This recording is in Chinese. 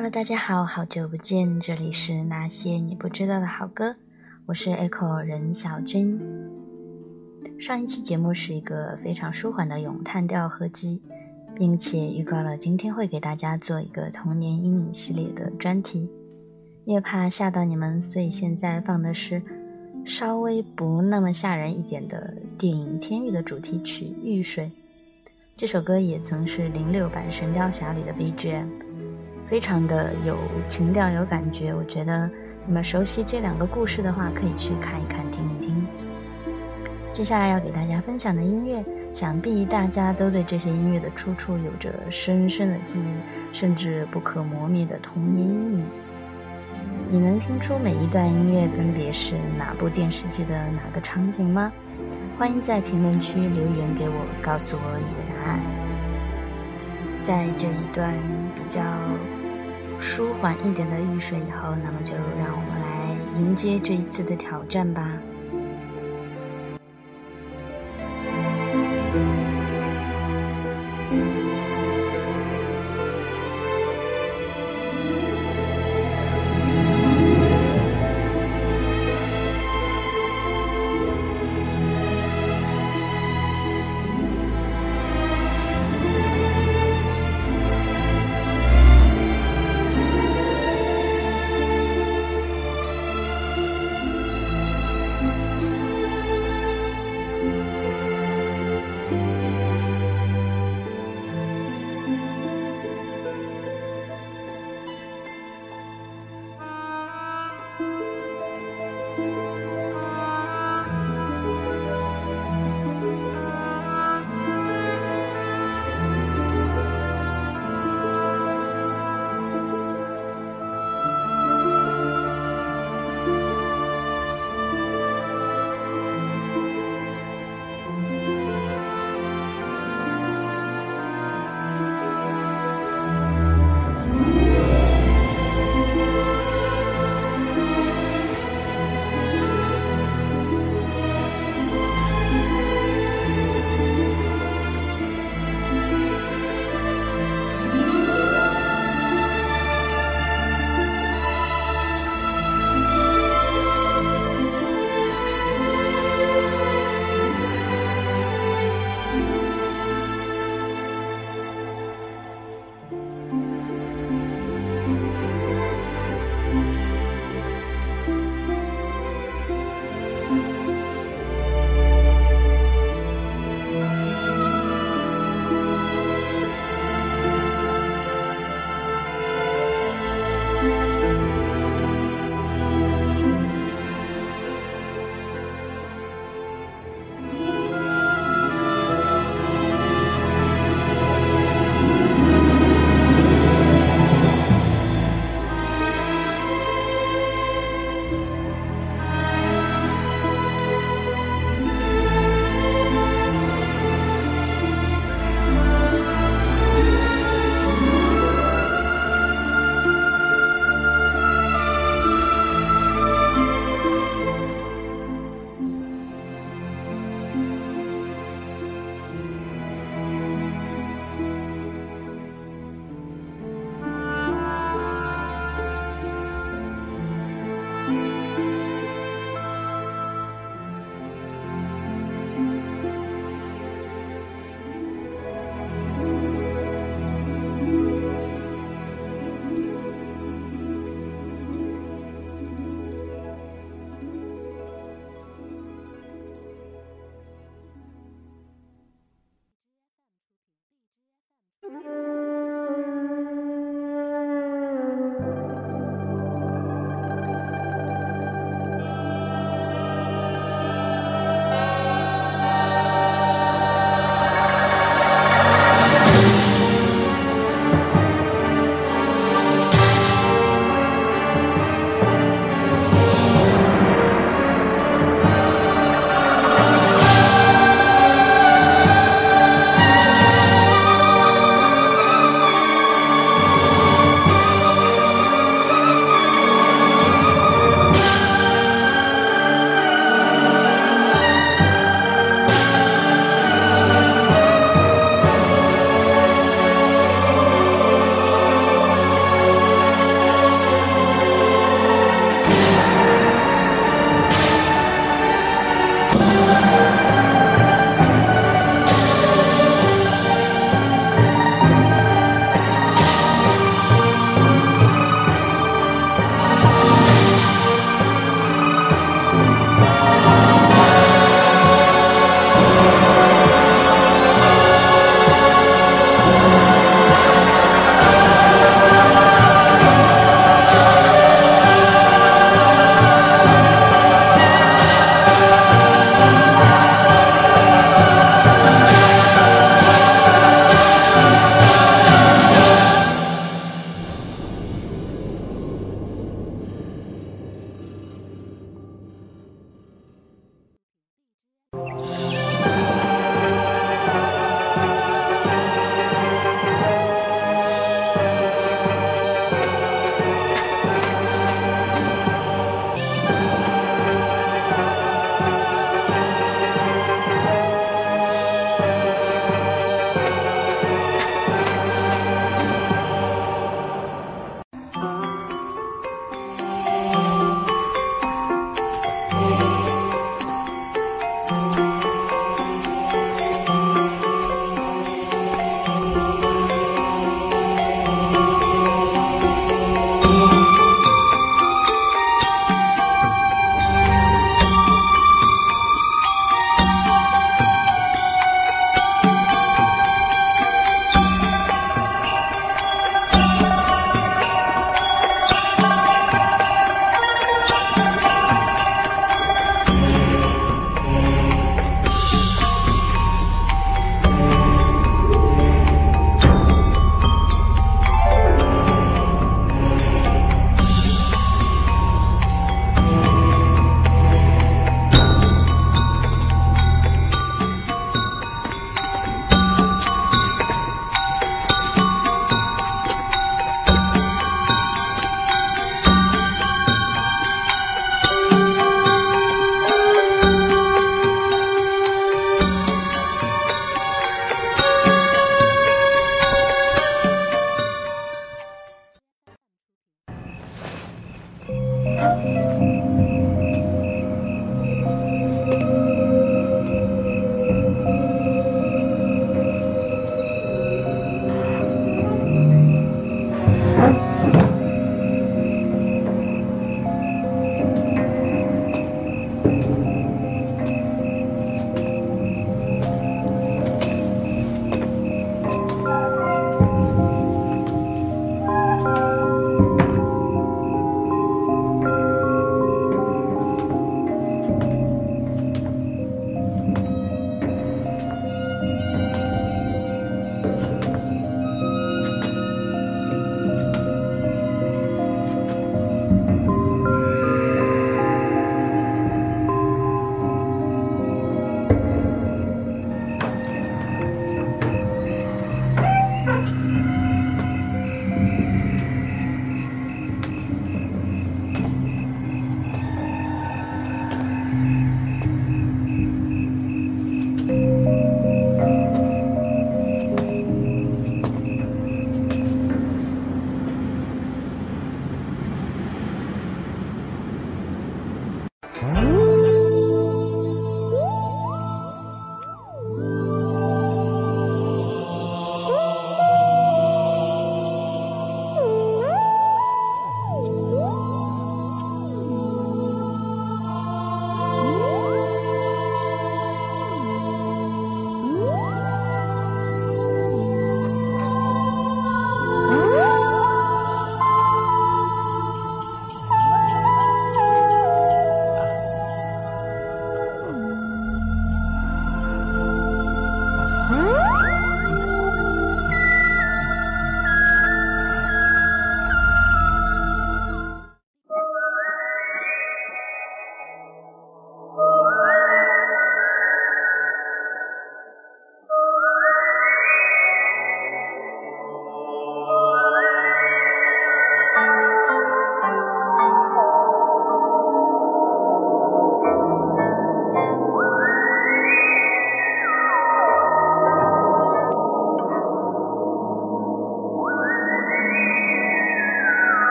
Hello，大家好，好久不见，这里是那些你不知道的好歌，我是 Echo 任小军。上一期节目是一个非常舒缓的咏叹调合集，并且预告了今天会给大家做一个童年阴影系列的专题，因为怕吓到你们，所以现在放的是稍微不那么吓人一点的电影《天域》的主题曲《玉水》。这首歌也曾是零六版《神雕侠侣》的 BGM。非常的有情调、有感觉，我觉得你们熟悉这两个故事的话，可以去看一看、听一听。接下来要给大家分享的音乐，想必大家都对这些音乐的出处有着深深的记忆，甚至不可磨灭的童年阴影。你能听出每一段音乐分别是哪部电视剧的哪个场景吗？欢迎在评论区留言给我，告诉我你的答案。在这一段比较。舒缓一点的浴水以后，那么就让我们来迎接这一次的挑战吧。